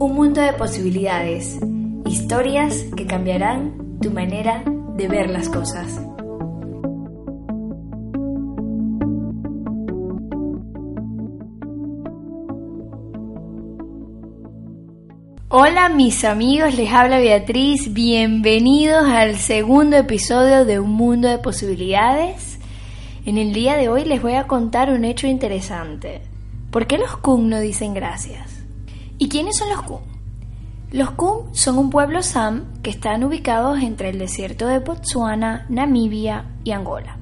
Un mundo de posibilidades, historias que cambiarán tu manera de ver las cosas. Hola mis amigos, les habla Beatriz, bienvenidos al segundo episodio de Un Mundo de Posibilidades. En el día de hoy les voy a contar un hecho interesante. ¿Por qué los Kun no dicen gracias? ¿Y quiénes son los Kun? Los Kun son un pueblo Sam que están ubicados entre el desierto de Botsuana, Namibia y Angola.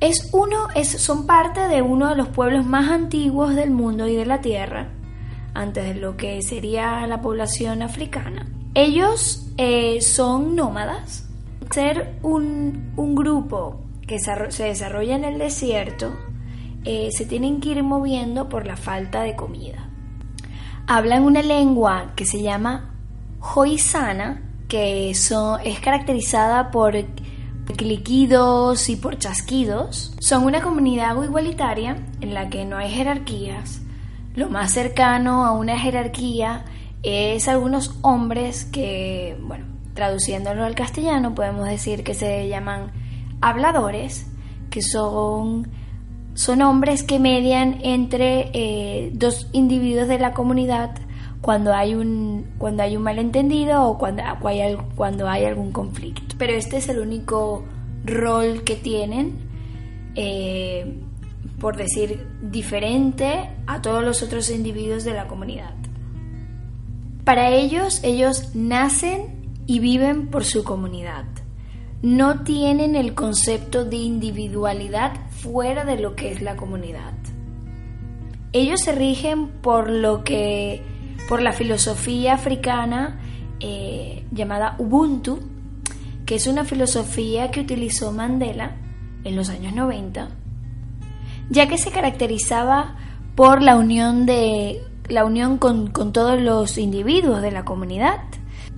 Es uno, es, son parte de uno de los pueblos más antiguos del mundo y de la Tierra antes de lo que sería la población africana. Ellos eh, son nómadas. Ser un, grupo que se desarrolla en el desierto, eh, se tienen que ir moviendo por la falta de comida. Hablan una lengua que se llama Hoisana, que es caracterizada por cliquidos y por chasquidos. Son una comunidad igualitaria en la que no hay jerarquías, lo más cercano a una jerarquía es algunos hombres que, bueno, traduciéndolo al castellano podemos decir que se llaman habladores, que son, son hombres que median entre eh, dos individuos de la comunidad cuando hay un, cuando hay un malentendido o cuando, cuando hay algún conflicto. Pero este es el único rol que tienen. Eh, por decir, diferente a todos los otros individuos de la comunidad. Para ellos, ellos nacen y viven por su comunidad. No tienen el concepto de individualidad fuera de lo que es la comunidad. Ellos se rigen por lo que, por la filosofía africana eh, llamada Ubuntu, que es una filosofía que utilizó Mandela en los años 90 ya que se caracterizaba por la unión, de, la unión con, todos los individuos de la comunidad.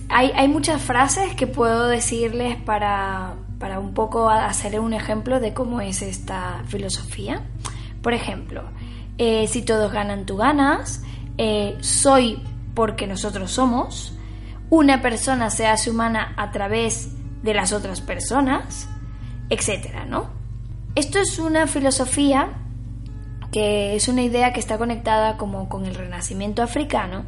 Hay, muchas frases que puedo decirles para, un poco hacer un ejemplo de cómo es esta filosofía. Por ejemplo, eh, si todos ganan, tú ganas, eh, soy porque nosotros somos, una persona se hace humana a través de las otras personas, etcétera, ¿no? Esto es una filosofía que es una idea que está conectada como con el renacimiento africano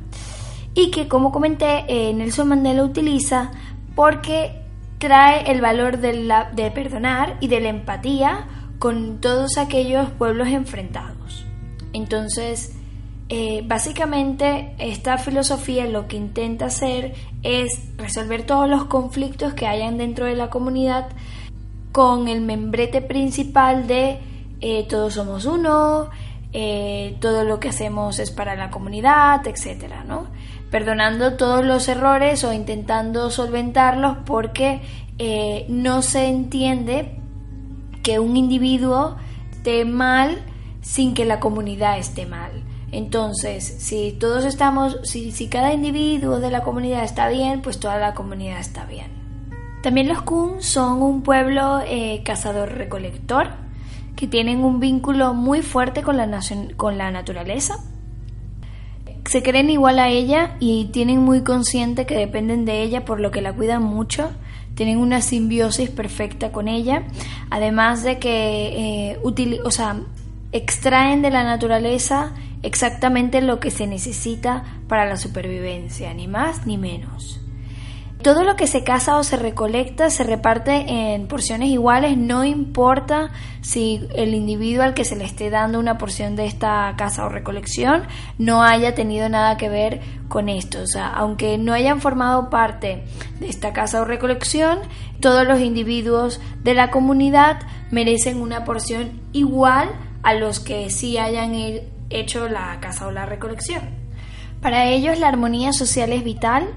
y que como comenté eh, Nelson Mandela utiliza porque trae el valor de, la, perdonar y de la empatía con todos aquellos pueblos enfrentados. Entonces, eh, básicamente esta filosofía lo que intenta hacer es resolver todos los conflictos que hayan dentro de la comunidad con el membrete principal de eh, todos somos uno, eh, todo lo que hacemos es para la comunidad, etcétera, ¿no? Perdonando todos los errores o intentando solventarlos porque eh, no se entiende que un individuo esté mal sin que la comunidad esté mal. Entonces, si todos estamos, si, si cada individuo de la comunidad está bien, pues toda la comunidad está bien. También los Kun son un pueblo cazador-recolector que tienen un vínculo muy fuerte con la, con la naturaleza. Se creen igual a ella y tienen muy consciente que dependen de ella, por lo que la cuidan mucho. Tienen una simbiosis perfecta con ella, además de que eh, o sea, extraen de la naturaleza exactamente lo que se necesita para la supervivencia, ni más ni menos. Todo lo que se caza o se recolecta se reparte en porciones iguales, no importa si el individuo al que se le esté dando una porción de esta caza o recolección no haya tenido nada que ver con esto. O sea, aunque no hayan formado parte de esta caza o recolección, todos los individuos de la comunidad merecen una porción igual a los que sí hayan hecho la caza o la recolección. Para ellos la armonía social es vital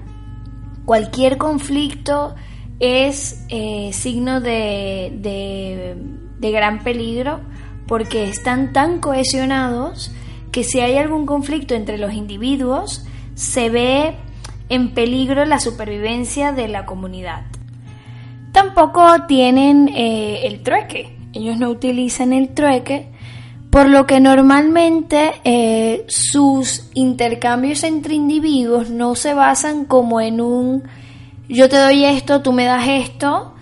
cualquier conflicto es eh, signo de, de, gran peligro porque están tan cohesionados que si hay algún conflicto entre los individuos se ve en peligro la supervivencia de la comunidad. Tampoco tienen eh, el trueque, ellos no utilizan el trueque por lo que normalmente eh, sus intercambios entre individuos no se basan como en un yo te doy esto, tú me das esto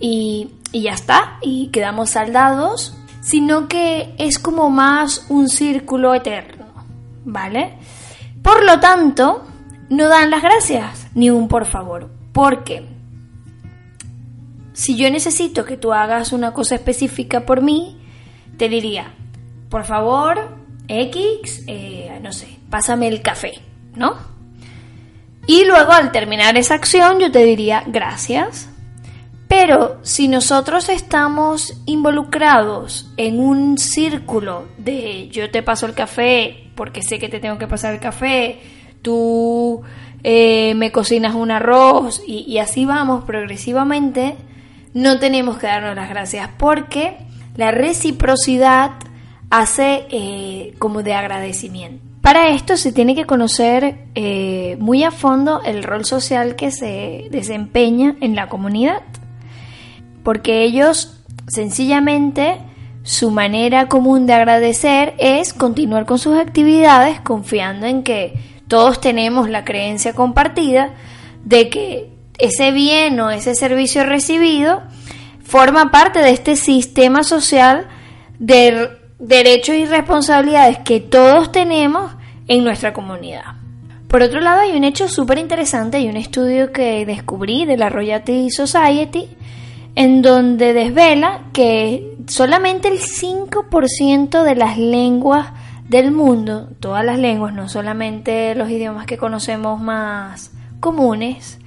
y, y ya está, y quedamos saldados, sino que es como más un círculo eterno, ¿vale? Por lo tanto, no dan las gracias ni un por favor, porque si yo necesito que tú hagas una cosa específica por mí, te diría, por favor, X, eh, no sé, pásame el café, ¿no? Y luego al terminar esa acción yo te diría gracias. Pero si nosotros estamos involucrados en un círculo de yo te paso el café porque sé que te tengo que pasar el café, tú eh, me cocinas un arroz y, y así vamos progresivamente, no tenemos que darnos las gracias porque la reciprocidad hace eh, como de agradecimiento. Para esto se tiene que conocer eh, muy a fondo el rol social que se desempeña en la comunidad, porque ellos sencillamente su manera común de agradecer es continuar con sus actividades confiando en que todos tenemos la creencia compartida de que ese bien o ese servicio recibido forma parte de este sistema social de derechos y responsabilidades que todos tenemos en nuestra comunidad. Por otro lado, hay un hecho súper interesante y un estudio que descubrí de la Royalty Society en donde desvela que solamente el 5% de las lenguas del mundo, todas las lenguas, no solamente los idiomas que conocemos más comunes,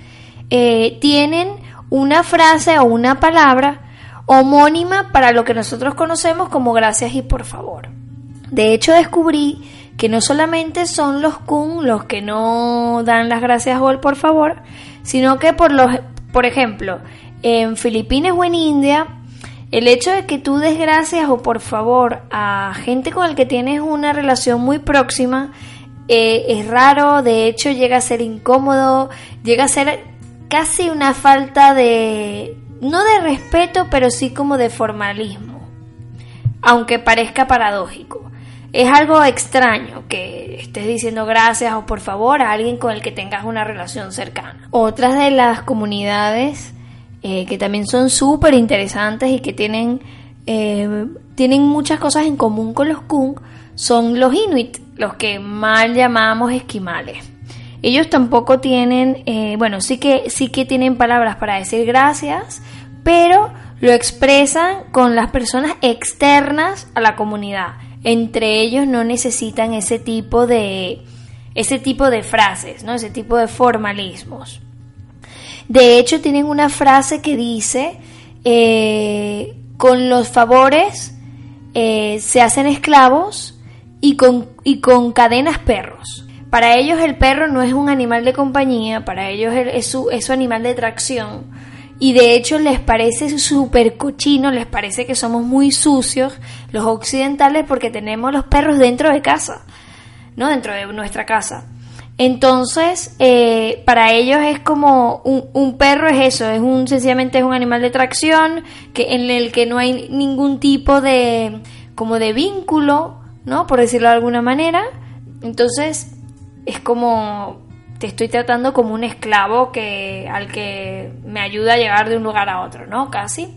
eh, tienen una frase o una palabra homónima para lo que nosotros conocemos como gracias y por favor. De hecho, descubrí que no solamente son los kun los que no dan las gracias o el por favor, sino que por los, por ejemplo, en Filipinas o en India, el hecho de que tú des gracias o por favor a gente con el que tienes una relación muy próxima eh, es raro, de hecho llega a ser incómodo, llega a ser casi una falta de, no de respeto, pero sí como de formalismo, aunque parezca paradójico. Es algo extraño que estés diciendo gracias o por favor a alguien con el que tengas una relación cercana. Otras de las comunidades eh, que también son súper interesantes y que tienen, eh, tienen muchas cosas en común con los Kung son los Inuit, los que mal llamamos esquimales. Ellos tampoco tienen, eh, bueno, sí que, sí que tienen palabras para decir gracias, pero lo expresan con las personas externas a la comunidad. Entre ellos no necesitan ese tipo de, ese tipo de frases, ¿no? ese tipo de formalismos. De hecho, tienen una frase que dice, eh, con los favores eh, se hacen esclavos y con, y con cadenas perros. Para ellos el perro no es un animal de compañía, para ellos es su, es su animal de tracción. Y de hecho les parece súper cochino, les parece que somos muy sucios los occidentales porque tenemos los perros dentro de casa, ¿no? Dentro de nuestra casa. Entonces, eh, para ellos es como un, un, perro es eso, es un sencillamente es un animal de tracción que en el que no hay ningún tipo de como de vínculo, ¿no? Por decirlo de alguna manera. Entonces, es como te estoy tratando como un esclavo que al que me ayuda a llegar de un lugar a otro, ¿no? Casi.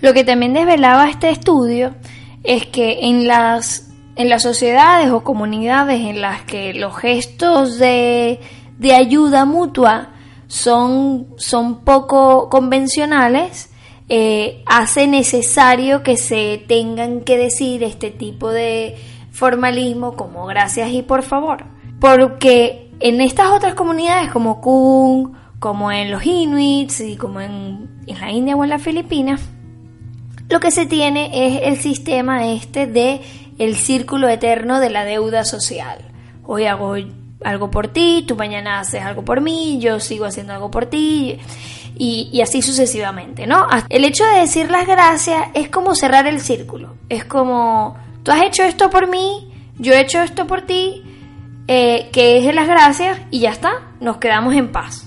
Lo que también desvelaba este estudio es que en las en las sociedades o comunidades en las que los gestos de, de ayuda mutua son, son poco convencionales, eh, hace necesario que se tengan que decir este tipo de formalismo como gracias y por favor. Porque en estas otras comunidades como Kung, como en los Inuits y como en, la India o en las Filipinas, lo que se tiene es el sistema este de el círculo eterno de la deuda social. Hoy hago algo por ti, tú mañana haces algo por mí, yo sigo haciendo algo por ti y, y, así sucesivamente, ¿no? El hecho de decir las gracias es como cerrar el círculo, es como tú has hecho esto por mí, yo he hecho esto por ti, eh, que es de las gracias y ya está, nos quedamos en paz.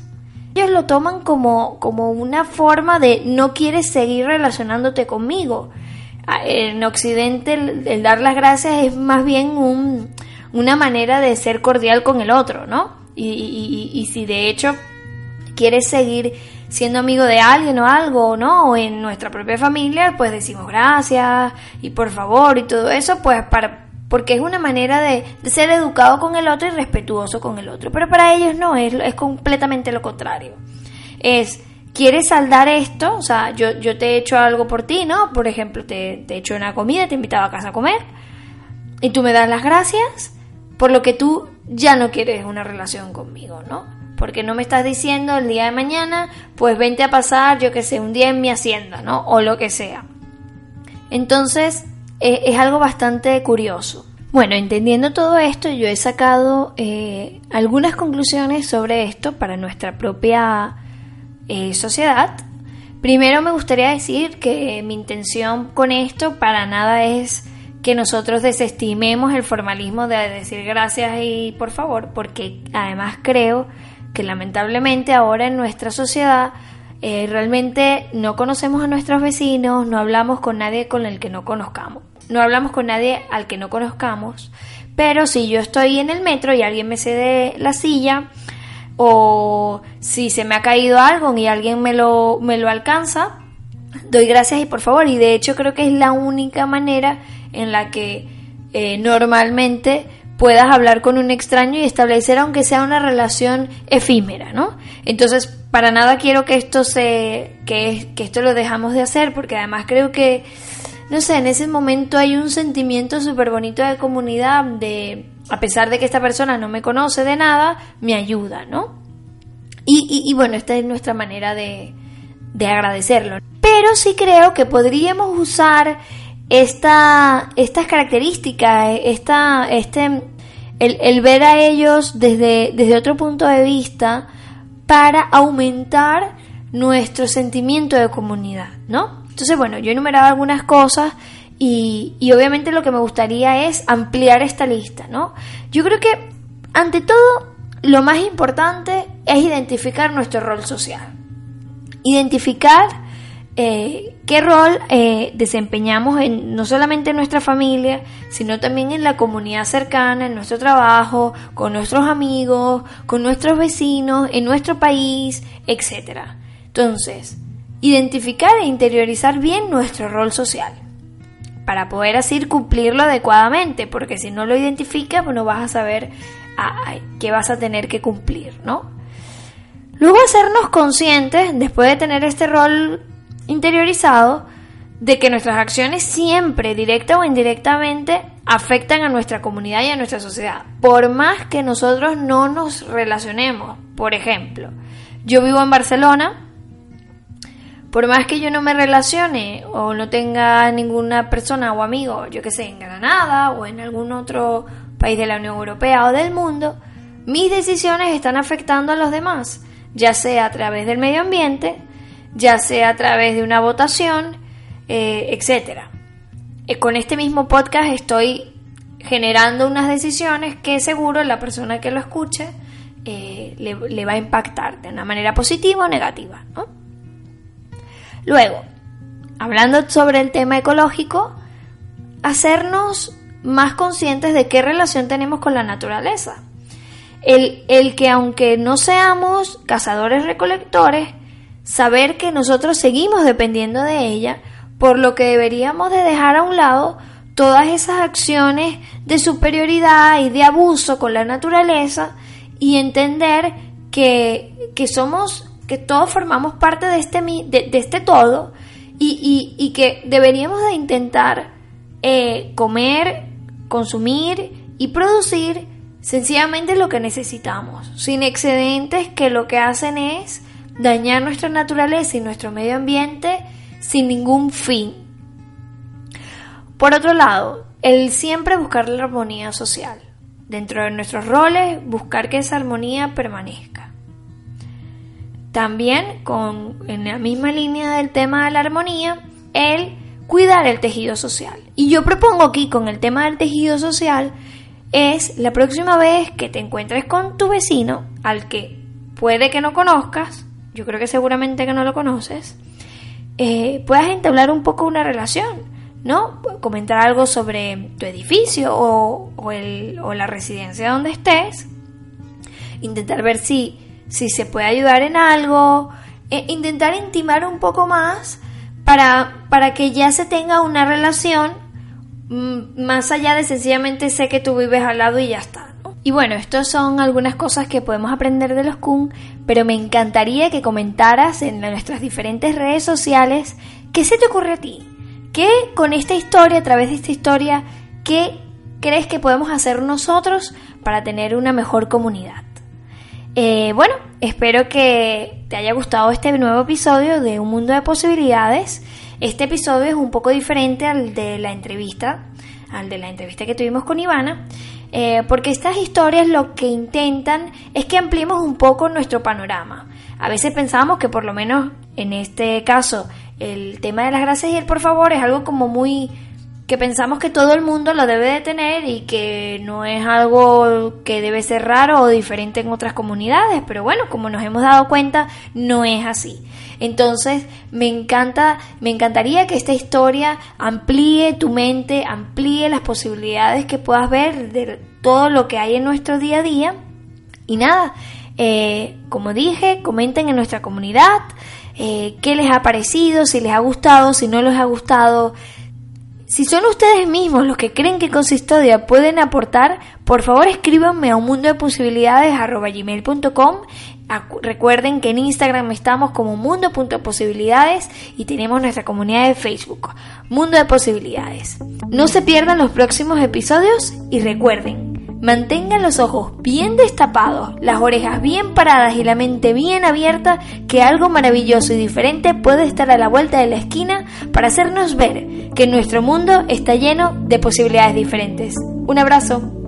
Ellos lo toman como, como una forma de no quieres seguir relacionándote conmigo. en Occidente el, dar las gracias es más bien un, una manera de ser cordial con el otro, ¿no? Y, y, si de hecho quieres seguir siendo amigo de alguien o algo, ¿no? O en nuestra propia familia, pues decimos gracias y por favor y todo eso, pues para porque es una manera de, ser educado con el otro y respetuoso con el otro. Pero para ellos no, es, es completamente lo contrario. Es, ¿quieres saldar esto? O sea, yo, yo te he hecho algo por ti, ¿no? Por ejemplo, te, te he hecho una comida, te he invitado a casa a comer y tú me das las gracias por lo que tú ya no quieres una relación conmigo, ¿no? Porque no me estás diciendo el día de mañana, pues vente a pasar, yo que sé, un día en mi hacienda, ¿no? O lo que sea. Entonces, eh, es algo bastante curioso. Bueno, entendiendo todo esto, yo he sacado eh, algunas conclusiones sobre esto para nuestra propia eh, sociedad. Primero me gustaría decir que mi intención con esto para nada es que nosotros desestimemos el formalismo de decir gracias y por favor, porque además creo que lamentablemente ahora en nuestra sociedad realmente no conocemos a nuestros vecinos, no hablamos con nadie con el que no conozcamos no hablamos con nadie al que no conozcamos, pero si yo estoy en el metro y alguien me cede la silla, o si se me ha caído algo y alguien me lo, me lo alcanza, doy gracias y por favor. Y de hecho creo que es la única manera en la que eh, normalmente puedas hablar con un extraño y establecer aunque sea una relación efímera, ¿no? Entonces, para nada quiero que esto se que, que esto lo dejamos de hacer porque además creo que no sé, en ese momento hay un sentimiento súper bonito de comunidad, de, a pesar de que esta persona no me conoce de nada, me ayuda, ¿no? Y, bueno, esta es nuestra manera de, de agradecerlo. Pero sí creo que podríamos usar esta, estas características, esta, este, el, el, ver a ellos desde, desde otro punto de vista para aumentar nuestro sentimiento de comunidad, ¿no? Entonces, bueno, yo he enumerado algunas cosas y, obviamente lo que me gustaría es ampliar esta lista, ¿no? Yo creo que, ante todo, lo más importante es identificar nuestro rol social. Identificar eh, qué rol eh, desempeñamos en, no solamente en nuestra familia, sino también en la comunidad cercana, en nuestro trabajo, con nuestros amigos, con nuestros vecinos, en nuestro país, etc. Entonces, identificar e interiorizar bien nuestro rol social para poder así cumplirlo adecuadamente, porque si no lo identificas, pues no vas a saber qué vas a tener que cumplir, ¿no? Luego hacernos conscientes, después de tener este rol interiorizado, de que nuestras acciones siempre, directa o indirectamente, afectan a nuestra comunidad y a nuestra sociedad, por más que nosotros no nos relacionemos. Por ejemplo, yo vivo en Barcelona, por más que yo no me relacione o no tenga ninguna persona o amigo, yo que sé, en Granada o en algún otro país de la Unión Europea o del mundo, mis decisiones están afectando a los demás, ya sea a través del medio ambiente, ya sea a través de una votación, eh, etc. Eh, con este mismo podcast estoy generando unas decisiones que seguro la persona que lo escuche eh, le, le, va a impactar de una manera positiva o negativa. ¿no? Luego, hablando sobre el tema ecológico, hacernos más conscientes de qué relación tenemos con la naturaleza. El, que aunque no seamos cazadores recolectores, saber que nosotros seguimos dependiendo de ella, por lo que deberíamos de dejar a un lado todas esas acciones de superioridad y de abuso con la naturaleza y entender que, que somos que todos formamos parte de este, de, este todo y, que deberíamos de intentar eh, comer, consumir y producir sencillamente lo que necesitamos, sin excedentes que lo que hacen es dañar nuestra naturaleza y nuestro medio ambiente sin ningún fin. Por otro lado, el siempre buscar la armonía social. Dentro de nuestros roles, buscar que esa armonía permanezca. También, con, en la misma línea del tema de la armonía, el cuidar el tejido social. Y yo propongo aquí con el tema del tejido social es la próxima vez que te encuentres con tu vecino, al que puede que no conozcas, yo creo que seguramente que no lo conoces, eh, puedas entablar un poco una relación. ¿no? Comentar algo sobre tu edificio o, o, la residencia donde estés. Intentar ver si, si se puede ayudar en algo. E intentar intimar un poco más para, para que ya se tenga una relación mm, más allá de sencillamente sé que tú vives al lado y ya está. Y bueno, estas son algunas cosas que podemos aprender de los Kun, pero me encantaría que comentaras en nuestras diferentes redes sociales qué se te ocurre a ti. ¿Qué con esta historia, a través de esta historia, qué crees que podemos hacer nosotros para tener una mejor comunidad? Eh, bueno, espero que te haya gustado este nuevo episodio de Un Mundo de Posibilidades. Este episodio es un poco diferente al de la entrevista, al de la entrevista que tuvimos con Ivana. Eh, porque estas historias lo que intentan es que ampliemos un poco nuestro panorama. A veces pensamos que por lo menos en este caso el tema de las gracias y el por favor es algo como muy que pensamos que todo el mundo lo debe de tener y que no es algo que debe ser raro o diferente en otras comunidades, pero bueno, como nos hemos dado cuenta, no es así. Entonces, me encanta, me encantaría que esta historia amplíe tu mente, amplíe las posibilidades que puedas ver de todo lo que hay en nuestro día a día. Y nada, eh, como dije, comenten en nuestra comunidad eh, qué les ha parecido, si les ha gustado, si no les ha gustado. Si son ustedes mismos los que creen que Consistodia pueden aportar, por favor escríbanme a un mundo Recuerden que en Instagram estamos como mundo.posibilidades y tenemos nuestra comunidad de Facebook, Mundo de Posibilidades. No se pierdan los próximos episodios y recuerden, mantengan los ojos bien destapados, las orejas bien paradas y la mente bien abierta que algo maravilloso y diferente puede estar a la vuelta de la esquina para hacernos ver que nuestro mundo está lleno de posibilidades diferentes. Un abrazo.